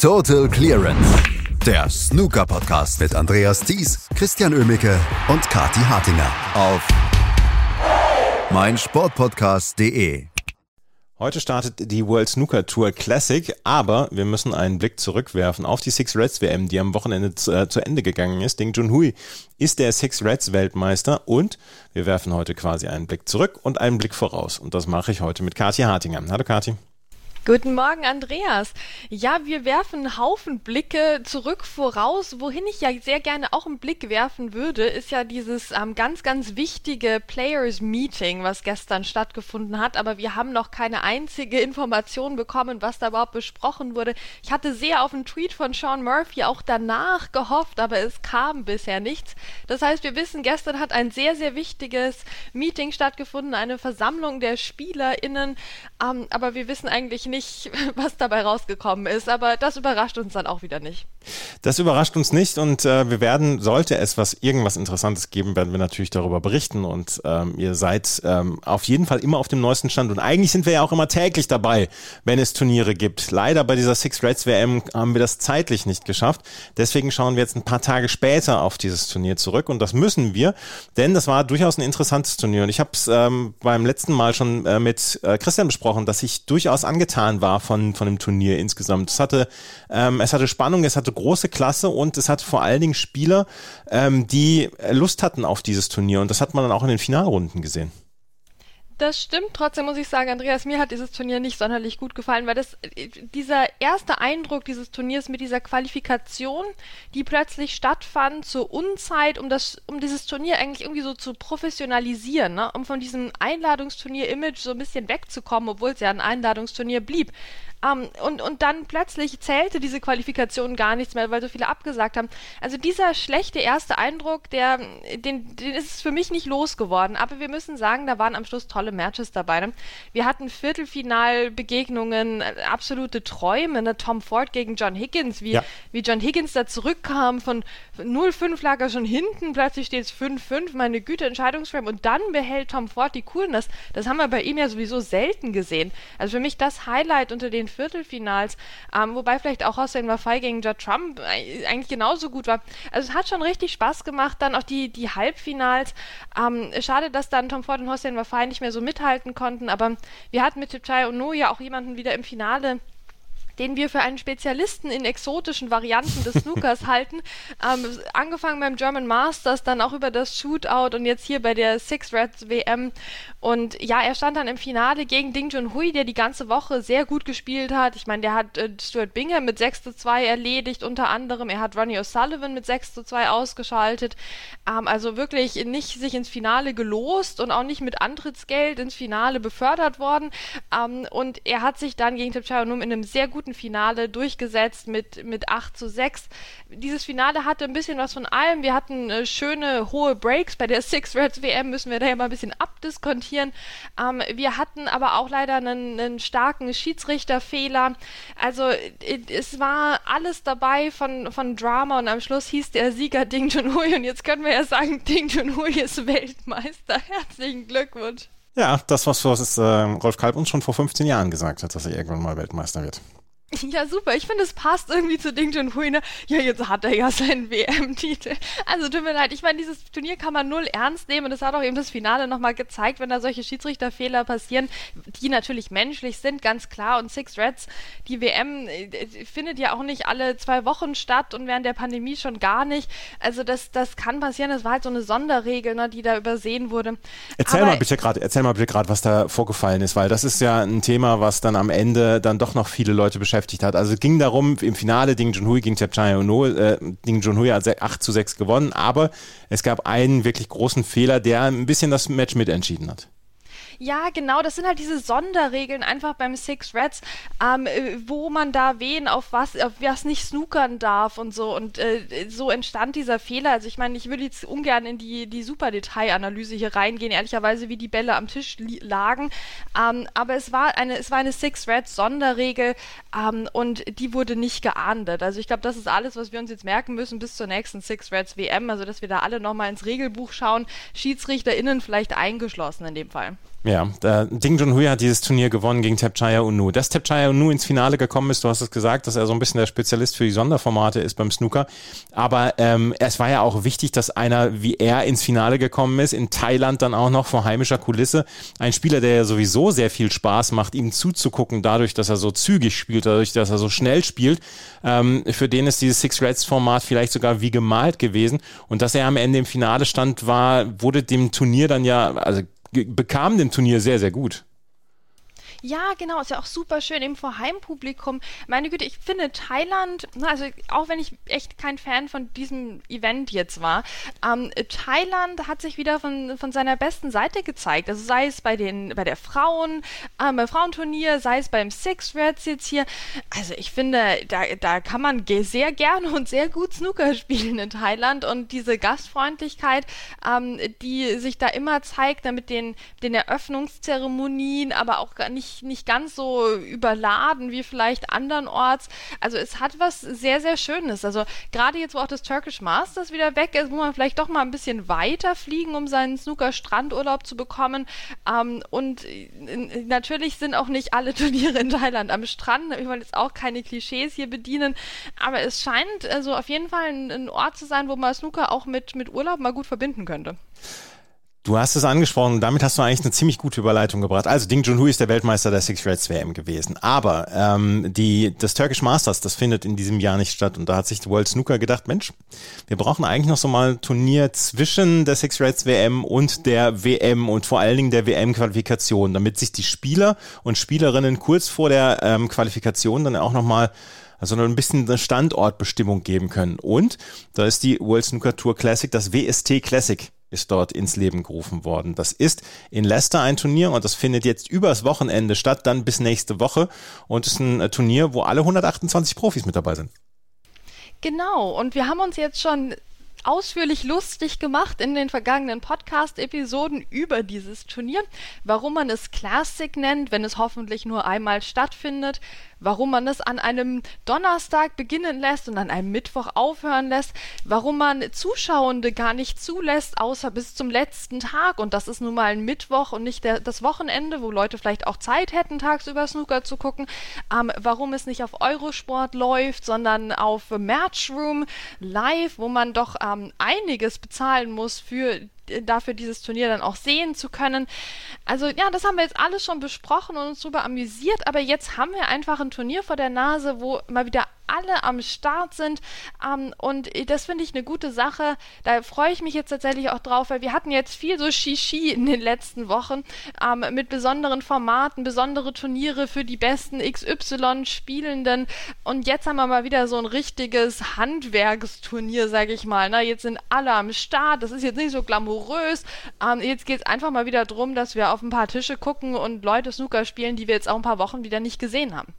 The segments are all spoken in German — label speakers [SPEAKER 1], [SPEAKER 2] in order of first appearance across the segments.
[SPEAKER 1] Total Clearance. Der Snooker-Podcast mit Andreas Thies, Christian Ömicke und Kati Hartinger auf meinsportpodcast.de.
[SPEAKER 2] Heute startet die World Snooker Tour Classic, aber wir müssen einen Blick zurückwerfen auf die Six Reds WM, die am Wochenende zu, äh, zu Ende gegangen ist. Ding Junhui ist der Six Reds Weltmeister und wir werfen heute quasi einen Blick zurück und einen Blick voraus. Und das mache ich heute mit Kathi Hartinger. Hallo Kathi.
[SPEAKER 3] Guten Morgen, Andreas. Ja, wir werfen einen Haufen Blicke zurück voraus. Wohin ich ja sehr gerne auch einen Blick werfen würde, ist ja dieses ähm, ganz, ganz wichtige Players Meeting, was gestern stattgefunden hat. Aber wir haben noch keine einzige Information bekommen, was da überhaupt besprochen wurde. Ich hatte sehr auf einen Tweet von Sean Murphy auch danach gehofft, aber es kam bisher nichts. Das heißt, wir wissen, gestern hat ein sehr, sehr wichtiges Meeting stattgefunden, eine Versammlung der SpielerInnen. Ähm, aber wir wissen eigentlich nicht, was dabei rausgekommen ist, aber das überrascht uns dann auch wieder nicht.
[SPEAKER 2] Das überrascht uns nicht und äh, wir werden, sollte es was irgendwas Interessantes geben, werden wir natürlich darüber berichten und ähm, ihr seid ähm, auf jeden Fall immer auf dem neuesten Stand und eigentlich sind wir ja auch immer täglich dabei, wenn es Turniere gibt. Leider bei dieser Six Reds WM haben wir das zeitlich nicht geschafft, deswegen schauen wir jetzt ein paar Tage später auf dieses Turnier zurück und das müssen wir, denn das war durchaus ein interessantes Turnier und ich habe es ähm, beim letzten Mal schon äh, mit äh, Christian besprochen, dass ich durchaus angetan war von, von dem Turnier insgesamt. Es hatte, ähm, es hatte Spannung, es hatte große Klasse und es hatte vor allen Dingen Spieler, ähm, die Lust hatten auf dieses Turnier und das hat man dann auch in den Finalrunden gesehen.
[SPEAKER 3] Das stimmt. Trotzdem muss ich sagen, Andreas, mir hat dieses Turnier nicht sonderlich gut gefallen, weil das dieser erste Eindruck dieses Turniers mit dieser Qualifikation, die plötzlich stattfand zur Unzeit, um das, um dieses Turnier eigentlich irgendwie so zu professionalisieren, ne? um von diesem Einladungsturnier-Image so ein bisschen wegzukommen, obwohl es ja ein Einladungsturnier blieb. Um, und, und dann plötzlich zählte diese Qualifikation gar nichts mehr, weil so viele abgesagt haben. Also dieser schlechte erste Eindruck, der, den, den ist es für mich nicht losgeworden. Aber wir müssen sagen, da waren am Schluss tolle Matches dabei. Ne? Wir hatten Viertelfinalbegegnungen, äh, absolute Träume. Ne? Tom Ford gegen John Higgins, wie, ja. wie John Higgins da zurückkam, von 0-5 lag er schon hinten, plötzlich steht es 5-5, meine Güte, Entscheidungsframe. Und dann behält Tom Ford die Coolness. Das haben wir bei ihm ja sowieso selten gesehen. Also für mich das Highlight unter den Viertelfinals, ähm, wobei vielleicht auch Hossein Wafai gegen Judd Trump eigentlich genauso gut war. Also es hat schon richtig Spaß gemacht, dann auch die, die Halbfinals. Ähm, schade, dass dann Tom Ford und Hossein Wafai nicht mehr so mithalten konnten, aber wir hatten mit Tipchai und No ja auch jemanden wieder im Finale, den wir für einen Spezialisten in exotischen Varianten des Snookers halten. Ähm, angefangen beim German Masters, dann auch über das Shootout und jetzt hier bei der Six Reds WM. Und ja, er stand dann im Finale gegen Ding Junhui, der die ganze Woche sehr gut gespielt hat. Ich meine, der hat äh, Stuart Bingham mit 6 zu 2 erledigt, unter anderem. Er hat Ronnie O'Sullivan mit 6 zu 2 ausgeschaltet. Ähm, also wirklich nicht sich ins Finale gelost und auch nicht mit Antrittsgeld ins Finale befördert worden. Ähm, und er hat sich dann gegen Tipchayanum in einem sehr guten guten Finale durchgesetzt mit, mit 8 zu 6. Dieses Finale hatte ein bisschen was von allem. Wir hatten äh, schöne hohe Breaks. Bei der Six Reds WM müssen wir da ja mal ein bisschen abdiskontieren. Ähm, wir hatten aber auch leider einen, einen starken Schiedsrichterfehler. Also es war alles dabei von, von Drama und am Schluss hieß der Sieger Ding Junhui und jetzt können wir ja sagen, Ding Junhui ist Weltmeister. Herzlichen Glückwunsch.
[SPEAKER 2] Ja, das, was, was äh, Rolf Kalb uns schon vor 15 Jahren gesagt hat, dass er irgendwann mal Weltmeister wird.
[SPEAKER 3] Ja, super. Ich finde, es passt irgendwie zu Ding Junhui. Ne? Ja, jetzt hat er ja seinen WM-Titel. Also tut mir leid. Ich meine, dieses Turnier kann man null ernst nehmen und es hat auch eben das Finale nochmal gezeigt, wenn da solche Schiedsrichterfehler passieren, die natürlich menschlich sind, ganz klar. Und Six Reds, die WM äh, findet ja auch nicht alle zwei Wochen statt und während der Pandemie schon gar nicht. Also das, das kann passieren. Das war halt so eine Sonderregel, ne, die da übersehen wurde.
[SPEAKER 2] Erzähl Aber mal bitte gerade, erzähl mal bitte gerade, was da vorgefallen ist, weil das ist ja ein Thema, was dann am Ende dann doch noch viele Leute beschäftigt beschäftigt hat. Also es ging darum, im Finale Ding Junhui gegen Chepchai Ono, äh, Ding Junhui hat 8 zu 6 gewonnen, aber es gab einen wirklich großen Fehler, der ein bisschen das Match mitentschieden hat.
[SPEAKER 3] Ja, genau, das sind halt diese Sonderregeln einfach beim Six Reds, ähm, äh, wo man da wen auf was, auf was nicht snookern darf und so. Und äh, so entstand dieser Fehler. Also ich meine, ich würde jetzt ungern in die, die super Detailanalyse hier reingehen, ehrlicherweise, wie die Bälle am Tisch lagen. Ähm, aber es war eine, es war eine Six Reds Sonderregel ähm, und die wurde nicht geahndet. Also ich glaube, das ist alles, was wir uns jetzt merken müssen bis zur nächsten Six Reds WM. Also dass wir da alle nochmal ins Regelbuch schauen, SchiedsrichterInnen vielleicht eingeschlossen in dem Fall.
[SPEAKER 2] Ja, der Ding Junhui hat dieses Turnier gewonnen gegen Tapchaya Unu. Dass Tapchaya Unu ins Finale gekommen ist, du hast es gesagt, dass er so ein bisschen der Spezialist für die Sonderformate ist beim Snooker. Aber ähm, es war ja auch wichtig, dass einer wie er ins Finale gekommen ist, in Thailand dann auch noch vor heimischer Kulisse. Ein Spieler, der ja sowieso sehr viel Spaß macht, ihm zuzugucken, dadurch, dass er so zügig spielt, dadurch, dass er so schnell spielt. Ähm, für den ist dieses Six Reds Format vielleicht sogar wie gemalt gewesen. Und dass er am Ende im Finale stand, war, wurde dem Turnier dann ja, also bekam dem Turnier sehr, sehr gut.
[SPEAKER 3] Ja, genau, ist ja auch super schön, eben vor Heimpublikum. Meine Güte, ich finde Thailand, also auch wenn ich echt kein Fan von diesem Event jetzt war, ähm, Thailand hat sich wieder von, von seiner besten Seite gezeigt. Also sei es bei den, bei der Frauen, ähm, beim Frauenturnier, sei es beim Six Reds jetzt hier. Also ich finde, da, da kann man sehr gerne und sehr gut Snooker spielen in Thailand und diese Gastfreundlichkeit, ähm, die sich da immer zeigt, mit den, den Eröffnungszeremonien, aber auch nicht nicht, nicht ganz so überladen wie vielleicht andernorts. Also es hat was sehr, sehr Schönes. Also gerade jetzt, wo auch das Turkish Masters wieder weg ist, muss man vielleicht doch mal ein bisschen weiter fliegen, um seinen Snooker-Strandurlaub zu bekommen. Ähm, und äh, natürlich sind auch nicht alle Turniere in Thailand am Strand. Wir wollen jetzt auch keine Klischees hier bedienen. Aber es scheint also auf jeden Fall ein, ein Ort zu sein, wo man Snooker auch mit, mit Urlaub mal gut verbinden könnte.
[SPEAKER 2] Du hast es angesprochen und damit hast du eigentlich eine ziemlich gute Überleitung gebracht. Also Ding Junhui ist der Weltmeister der Six Reds WM gewesen. Aber ähm, die, das Turkish Masters, das findet in diesem Jahr nicht statt. Und da hat sich World Snooker gedacht, Mensch, wir brauchen eigentlich noch so mal ein Turnier zwischen der Six Reds WM und der WM und vor allen Dingen der WM-Qualifikation, damit sich die Spieler und Spielerinnen kurz vor der ähm, Qualifikation dann auch noch mal also ein bisschen eine Standortbestimmung geben können. Und da ist die World Snooker Tour Classic, das WST Classic ist dort ins Leben gerufen worden. Das ist in Leicester ein Turnier und das findet jetzt übers Wochenende statt, dann bis nächste Woche und ist ein äh, Turnier, wo alle 128 Profis mit dabei sind.
[SPEAKER 3] Genau, und wir haben uns jetzt schon ausführlich lustig gemacht in den vergangenen Podcast-Episoden über dieses Turnier, warum man es Classic nennt, wenn es hoffentlich nur einmal stattfindet, warum man es an einem Donnerstag beginnen lässt und an einem Mittwoch aufhören lässt, warum man Zuschauende gar nicht zulässt, außer bis zum letzten Tag. Und das ist nun mal ein Mittwoch und nicht der, das Wochenende, wo Leute vielleicht auch Zeit hätten, tagsüber Snooker zu gucken. Ähm, warum es nicht auf Eurosport läuft, sondern auf Matchroom live, wo man doch ähm, einiges bezahlen muss für dafür dieses Turnier dann auch sehen zu können. Also ja, das haben wir jetzt alles schon besprochen und uns darüber amüsiert, aber jetzt haben wir einfach ein Turnier vor der Nase, wo mal wieder alle am Start sind. Ähm, und das finde ich eine gute Sache. Da freue ich mich jetzt tatsächlich auch drauf, weil wir hatten jetzt viel so Shishi in den letzten Wochen ähm, mit besonderen Formaten, besondere Turniere für die besten XY-Spielenden. Und jetzt haben wir mal wieder so ein richtiges Handwerksturnier, sage ich mal. Ne? jetzt sind alle am Start. Das ist jetzt nicht so glamourös. Ähm, jetzt geht es einfach mal wieder darum, dass wir auf ein paar Tische gucken und Leute Snooker spielen, die wir jetzt auch ein paar Wochen wieder nicht gesehen haben.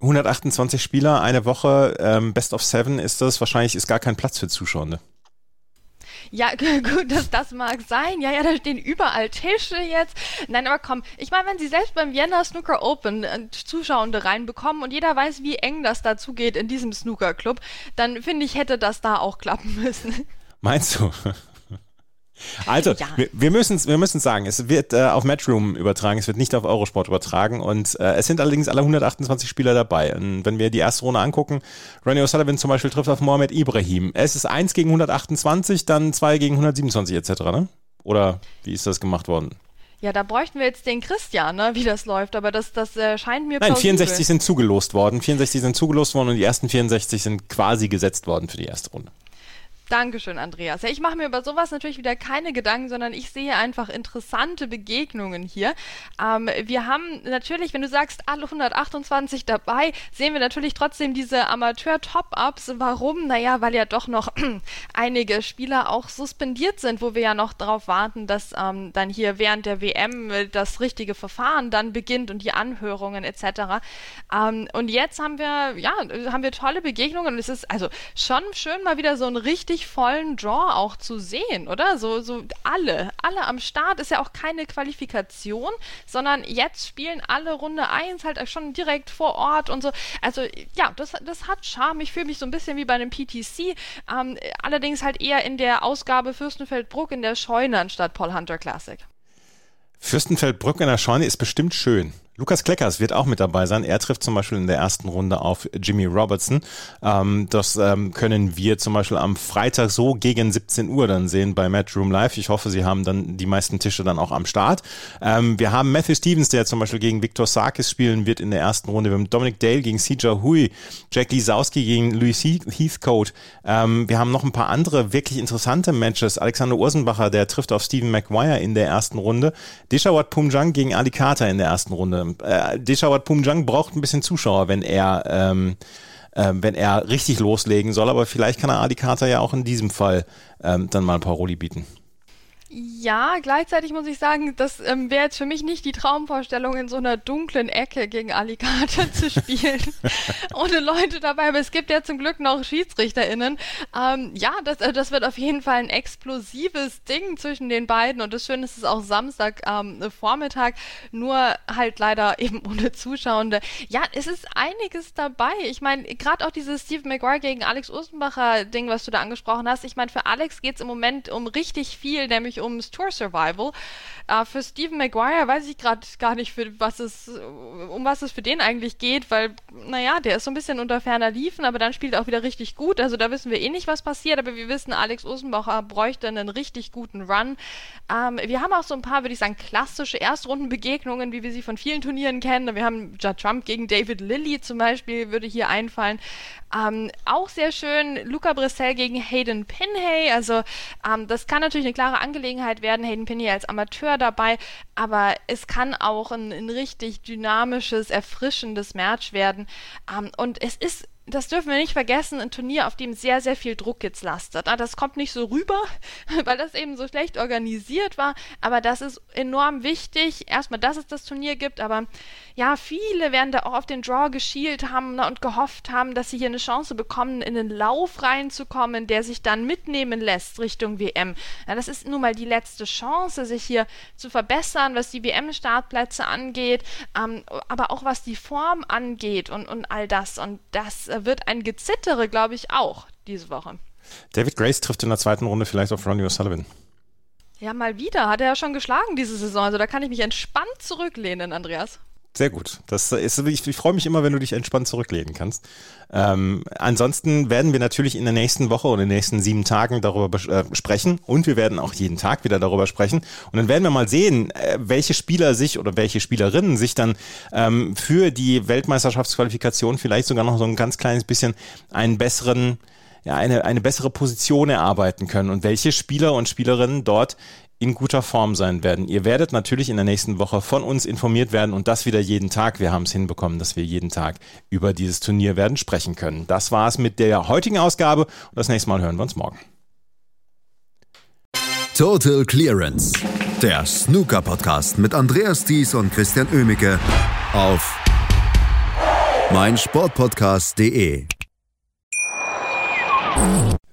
[SPEAKER 2] 128 Spieler, eine Woche, ähm, Best of Seven ist das. Wahrscheinlich ist gar kein Platz für Zuschauer.
[SPEAKER 3] Ja, gut, dass das mag sein. Ja, ja, da stehen überall Tische jetzt. Nein, aber komm, ich meine, wenn sie selbst beim Vienna Snooker Open äh, Zuschauende reinbekommen und jeder weiß, wie eng das dazu geht in diesem Snooker Club, dann finde ich, hätte das da auch klappen müssen.
[SPEAKER 2] Meinst du? Also, ja. wir, wir müssen wir müssen sagen, es wird äh, auf Matchroom übertragen, es wird nicht auf Eurosport übertragen und äh, es sind allerdings alle 128 Spieler dabei. Und wenn wir die erste Runde angucken, Ronnie O'Sullivan zum Beispiel trifft auf Mohamed Ibrahim. Es ist 1 gegen 128, dann 2 gegen 127 etc., ne? Oder wie ist das gemacht worden?
[SPEAKER 3] Ja, da bräuchten wir jetzt den Christian, ne, wie das läuft, aber das, das äh, scheint mir
[SPEAKER 2] Nein, 64 sind zugelost worden. 64 sind zugelost worden und die ersten 64 sind quasi gesetzt worden für die erste Runde.
[SPEAKER 3] Dankeschön, Andreas. Ja, ich mache mir über sowas natürlich wieder keine Gedanken, sondern ich sehe einfach interessante Begegnungen hier. Ähm, wir haben natürlich, wenn du sagst, alle 128 dabei, sehen wir natürlich trotzdem diese Amateur-Top-Ups. Warum? Naja, weil ja doch noch einige Spieler auch suspendiert sind, wo wir ja noch darauf warten, dass ähm, dann hier während der WM das richtige Verfahren dann beginnt und die Anhörungen etc. Ähm, und jetzt haben wir, ja, haben wir tolle Begegnungen und es ist also schon schön mal wieder so ein richtig richtig vollen Draw auch zu sehen, oder? So, so alle, alle am Start ist ja auch keine Qualifikation, sondern jetzt spielen alle Runde 1 halt schon direkt vor Ort und so. Also ja, das, das hat Charme. Ich fühle mich so ein bisschen wie bei einem PTC, ähm, allerdings halt eher in der Ausgabe Fürstenfeldbruck in der Scheune anstatt Paul Hunter Classic.
[SPEAKER 2] Fürstenfeldbruck in der Scheune ist bestimmt schön. Lukas Kleckers wird auch mit dabei sein. Er trifft zum Beispiel in der ersten Runde auf Jimmy Robertson. Ähm, das ähm, können wir zum Beispiel am Freitag so gegen 17 Uhr dann sehen bei Matchroom Live. Ich hoffe, Sie haben dann die meisten Tische dann auch am Start. Ähm, wir haben Matthew Stevens, der zum Beispiel gegen Victor Sarkis spielen wird in der ersten Runde. Wir haben Dominic Dale gegen Sija Hui, Jack Lisowski gegen Louis Heathcote. Ähm, wir haben noch ein paar andere wirklich interessante Matches. Alexander Ursenbacher, der trifft auf Stephen McGuire in der ersten Runde. Dishawat Pumjang gegen Ali Carter in der ersten Runde äh, Deshawat Pumjang braucht ein bisschen Zuschauer, wenn er ähm, äh, wenn er richtig loslegen soll, aber vielleicht kann er Adi Carter ja auch in diesem Fall ähm, dann mal Paroli bieten.
[SPEAKER 3] Ja, gleichzeitig muss ich sagen, das ähm, wäre jetzt für mich nicht die Traumvorstellung, in so einer dunklen Ecke gegen Alicante zu spielen, ohne Leute dabei. Aber es gibt ja zum Glück noch SchiedsrichterInnen. Ähm, ja, das, äh, das wird auf jeden Fall ein explosives Ding zwischen den beiden. Und das Schöne ist, es ist auch Samstag ähm, Vormittag, nur halt leider eben ohne Zuschauende. Ja, es ist einiges dabei. Ich meine, gerade auch dieses Steve McGuire gegen Alex Ursenbacher Ding, was du da angesprochen hast. Ich meine, für Alex geht es im Moment um richtig viel, nämlich ums Tour Survival. Äh, für Stephen Maguire weiß ich gerade gar nicht, für was es, um was es für den eigentlich geht, weil, naja, der ist so ein bisschen unter ferner Liefen, aber dann spielt er auch wieder richtig gut. Also da wissen wir eh nicht, was passiert, aber wir wissen, Alex Osenbacher bräuchte einen richtig guten Run. Ähm, wir haben auch so ein paar, würde ich sagen, klassische Erstrundenbegegnungen, wie wir sie von vielen Turnieren kennen. Wir haben Judd Trump gegen David Lilly zum Beispiel, würde hier einfallen. Ähm, auch sehr schön, Luca Brissell gegen Hayden Pinhay. Also ähm, das kann natürlich eine klare Angelegenheit werden. Hayden Pinhay als Amateur dabei, aber es kann auch ein, ein richtig dynamisches, erfrischendes Match werden. Ähm, und es ist das dürfen wir nicht vergessen, ein Turnier, auf dem sehr, sehr viel Druck jetzt lastet. Ah, das kommt nicht so rüber, weil das eben so schlecht organisiert war, aber das ist enorm wichtig. Erstmal, dass es das Turnier gibt, aber ja, viele werden da auch auf den Draw geschielt haben ne, und gehofft haben, dass sie hier eine Chance bekommen, in den Lauf reinzukommen, der sich dann mitnehmen lässt Richtung WM. Ja, das ist nun mal die letzte Chance, sich hier zu verbessern, was die WM-Startplätze angeht, ähm, aber auch was die Form angeht und, und all das. Und das wird ein Gezittere, glaube ich, auch diese Woche.
[SPEAKER 2] David Grace trifft in der zweiten Runde vielleicht auf Ronnie O'Sullivan.
[SPEAKER 3] Ja, mal wieder. Hat er ja schon geschlagen diese Saison. Also da kann ich mich entspannt zurücklehnen, Andreas.
[SPEAKER 2] Sehr gut. Das ist, ich, ich freue mich immer, wenn du dich entspannt zurücklehnen kannst. Ähm, ansonsten werden wir natürlich in der nächsten Woche oder in den nächsten sieben Tagen darüber äh, sprechen und wir werden auch jeden Tag wieder darüber sprechen. Und dann werden wir mal sehen, äh, welche Spieler sich oder welche Spielerinnen sich dann ähm, für die Weltmeisterschaftsqualifikation vielleicht sogar noch so ein ganz kleines bisschen einen besseren ja, eine, eine bessere Position erarbeiten können und welche Spieler und Spielerinnen dort in guter Form sein werden. Ihr werdet natürlich in der nächsten Woche von uns informiert werden und das wieder jeden Tag. Wir haben es hinbekommen, dass wir jeden Tag über dieses Turnier werden sprechen können. Das war es mit der heutigen Ausgabe und das nächste Mal hören wir uns morgen.
[SPEAKER 1] Total Clearance, der Snooker Podcast mit Andreas Thies und Christian Ömicke auf meinsportpodcast.de.